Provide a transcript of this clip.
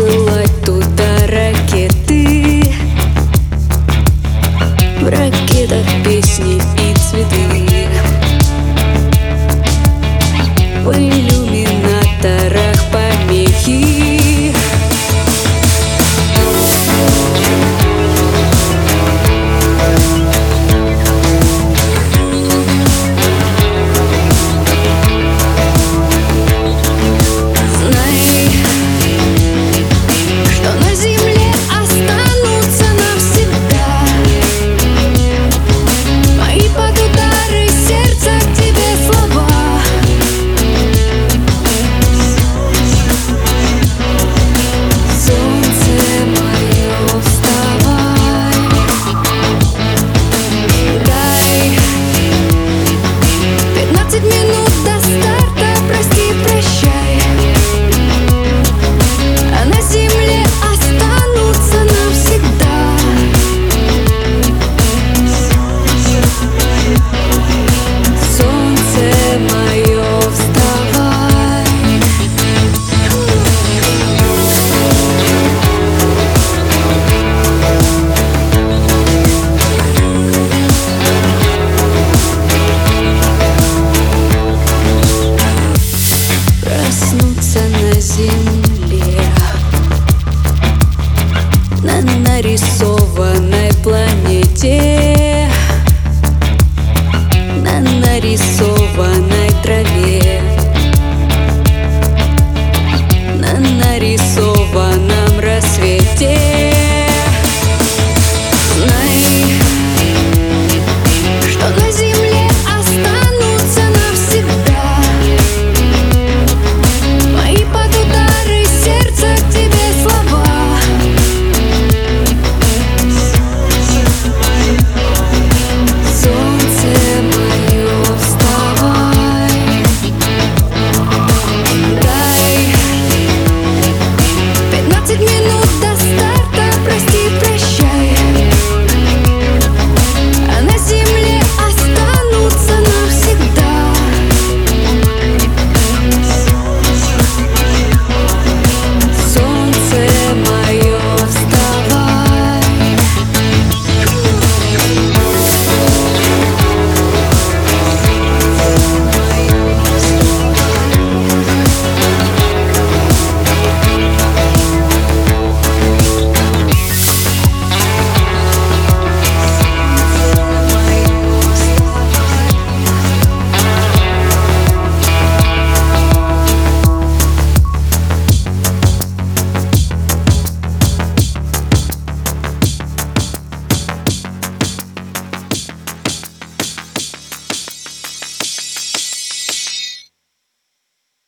посылать туда ракеты. В ракетах песни